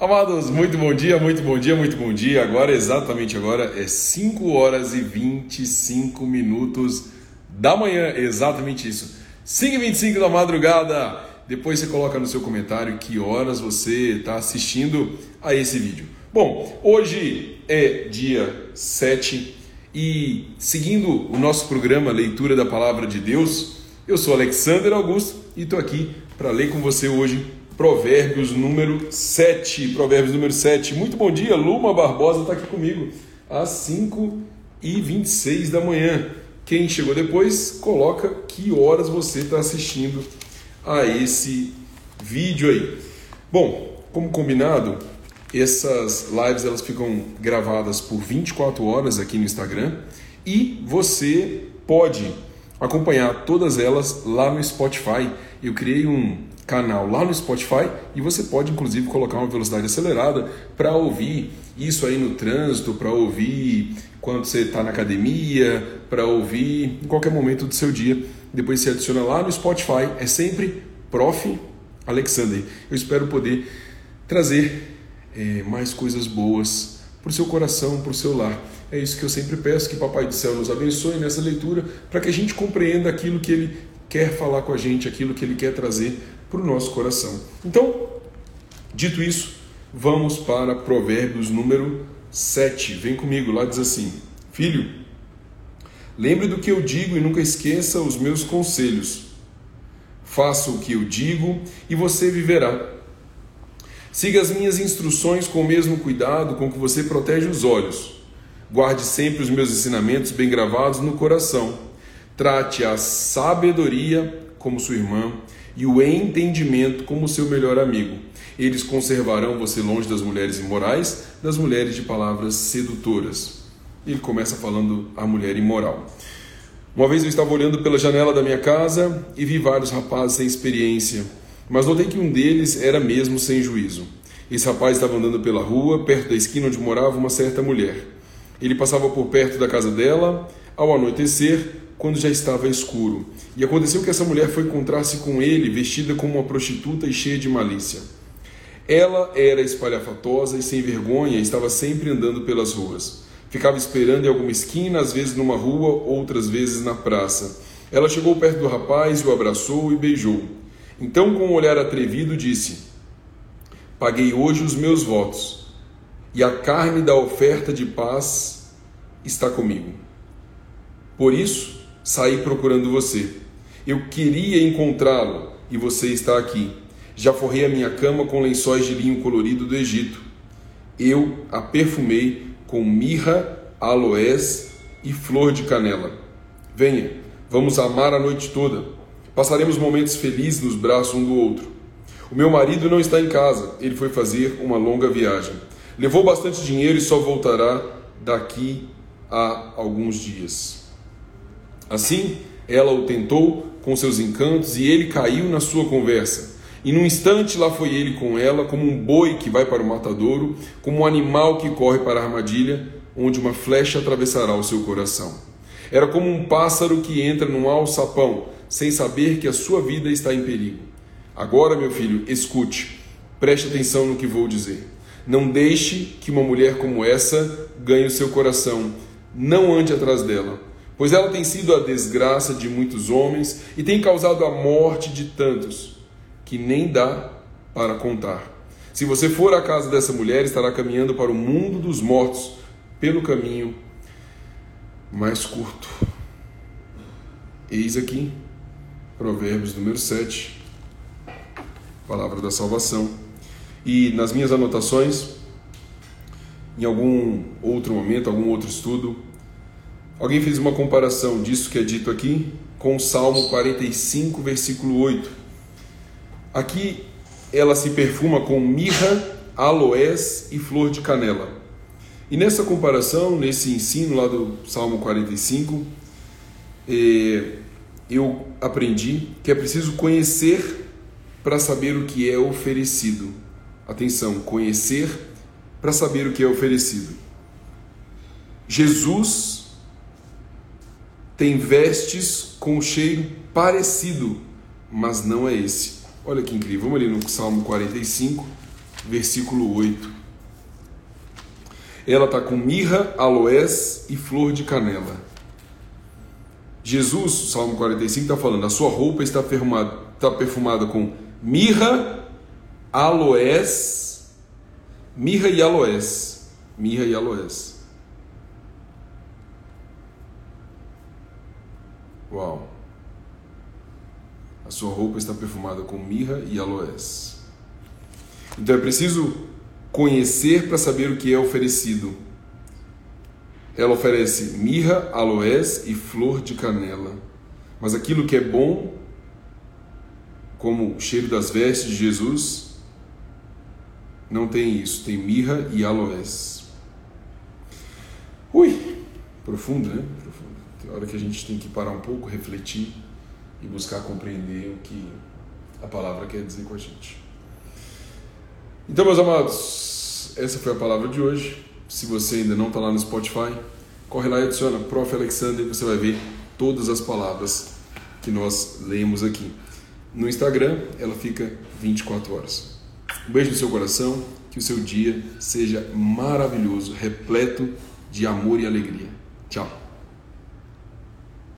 Amados, muito bom dia, muito bom dia, muito bom dia. Agora, exatamente agora, é 5 horas e 25 minutos da manhã, exatamente isso. 5 e 25 da madrugada. Depois você coloca no seu comentário que horas você está assistindo a esse vídeo. Bom, hoje é dia 7 e seguindo o nosso programa Leitura da Palavra de Deus, eu sou Alexander Augusto e estou aqui para ler com você hoje Provérbios número 7. Provérbios número 7. Muito bom dia, Luma Barbosa está aqui comigo às 5 e 26 da manhã. Quem chegou depois, coloca que horas você está assistindo a esse vídeo aí. Bom, como combinado, essas lives elas ficam gravadas por 24 horas aqui no Instagram e você pode acompanhar todas elas lá no Spotify. Eu criei um canal lá no Spotify e você pode inclusive colocar uma velocidade acelerada para ouvir isso aí no trânsito, para ouvir quando você está na academia, para ouvir em qualquer momento do seu dia. Depois você adiciona lá no Spotify, é sempre Prof. Alexander. Eu espero poder trazer é, mais coisas boas para o seu coração, para o seu lar. É isso que eu sempre peço, que Papai do Céu nos abençoe nessa leitura, para que a gente compreenda aquilo que Ele quer falar com a gente, aquilo que Ele quer trazer para o nosso coração. Então, dito isso, vamos para Provérbios número 7. Vem comigo, lá diz assim: Filho, lembre do que eu digo e nunca esqueça os meus conselhos. Faça o que eu digo e você viverá. Siga as minhas instruções com o mesmo cuidado com que você protege os olhos. Guarde sempre os meus ensinamentos bem gravados no coração. Trate a sabedoria como sua irmã e o entendimento como seu melhor amigo. Eles conservarão você longe das mulheres imorais, das mulheres de palavras sedutoras. Ele começa falando a mulher imoral. Uma vez eu estava olhando pela janela da minha casa e vi vários rapazes sem experiência, mas notei que um deles era mesmo sem juízo. Esse rapaz estava andando pela rua, perto da esquina onde morava uma certa mulher. Ele passava por perto da casa dela ao anoitecer quando já estava escuro. E aconteceu que essa mulher foi encontrar-se com ele, vestida como uma prostituta e cheia de malícia. Ela era espalhafatosa e sem vergonha e estava sempre andando pelas ruas. Ficava esperando em alguma esquina, às vezes numa rua, outras vezes na praça. Ela chegou perto do rapaz, o abraçou e beijou. Então, com um olhar atrevido, disse: Paguei hoje os meus votos, e a carne da oferta de paz está comigo. Por isso, saí procurando você. Eu queria encontrá-lo e você está aqui. Já forrei a minha cama com lençóis de linho colorido do Egito. Eu a perfumei com mirra, aloés e flor de canela. Venha, vamos amar a noite toda. Passaremos momentos felizes nos braços um do outro. O meu marido não está em casa, ele foi fazer uma longa viagem. Levou bastante dinheiro e só voltará daqui a alguns dias. Assim, ela o tentou com seus encantos e ele caiu na sua conversa. E num instante lá foi ele com ela, como um boi que vai para o matadouro, como um animal que corre para a armadilha, onde uma flecha atravessará o seu coração. Era como um pássaro que entra num alçapão, sem saber que a sua vida está em perigo. Agora, meu filho, escute, preste atenção no que vou dizer. Não deixe que uma mulher como essa ganhe o seu coração. Não ande atrás dela pois ela tem sido a desgraça de muitos homens e tem causado a morte de tantos, que nem dá para contar. Se você for à casa dessa mulher, estará caminhando para o mundo dos mortos pelo caminho mais curto. Eis aqui, Provérbios número 7, palavra da salvação. E nas minhas anotações, em algum outro momento, algum outro estudo, Alguém fez uma comparação disso que é dito aqui com o Salmo 45, versículo 8. Aqui ela se perfuma com mirra, aloés e flor de canela. E nessa comparação, nesse ensino lá do Salmo 45, eh, eu aprendi que é preciso conhecer para saber o que é oferecido. Atenção, conhecer para saber o que é oferecido. Jesus tem vestes com cheiro parecido, mas não é esse. Olha que incrível. Vamos ali no Salmo 45. versículo 8. Ela está com mirra, aloés e flor de canela. Jesus, Salmo 45, está falando: a sua roupa está perfumada, está perfumada com mirra, aloés, mirra e aloés. Mirra e aloés. Uau! A sua roupa está perfumada com mirra e aloés. Então é preciso conhecer para saber o que é oferecido. Ela oferece mirra, aloés e flor de canela. Mas aquilo que é bom, como o cheiro das vestes de Jesus, não tem isso, tem mirra e aloés. Ui, profundo, né? Tem hora que a gente tem que parar um pouco, refletir e buscar compreender o que a palavra quer dizer com a gente. Então, meus amados, essa foi a palavra de hoje. Se você ainda não está lá no Spotify, corre lá e adiciona Prof. Alexander, você vai ver todas as palavras que nós lemos aqui. No Instagram, ela fica 24 horas. Um beijo no seu coração, que o seu dia seja maravilhoso, repleto de amor e alegria. Tchau.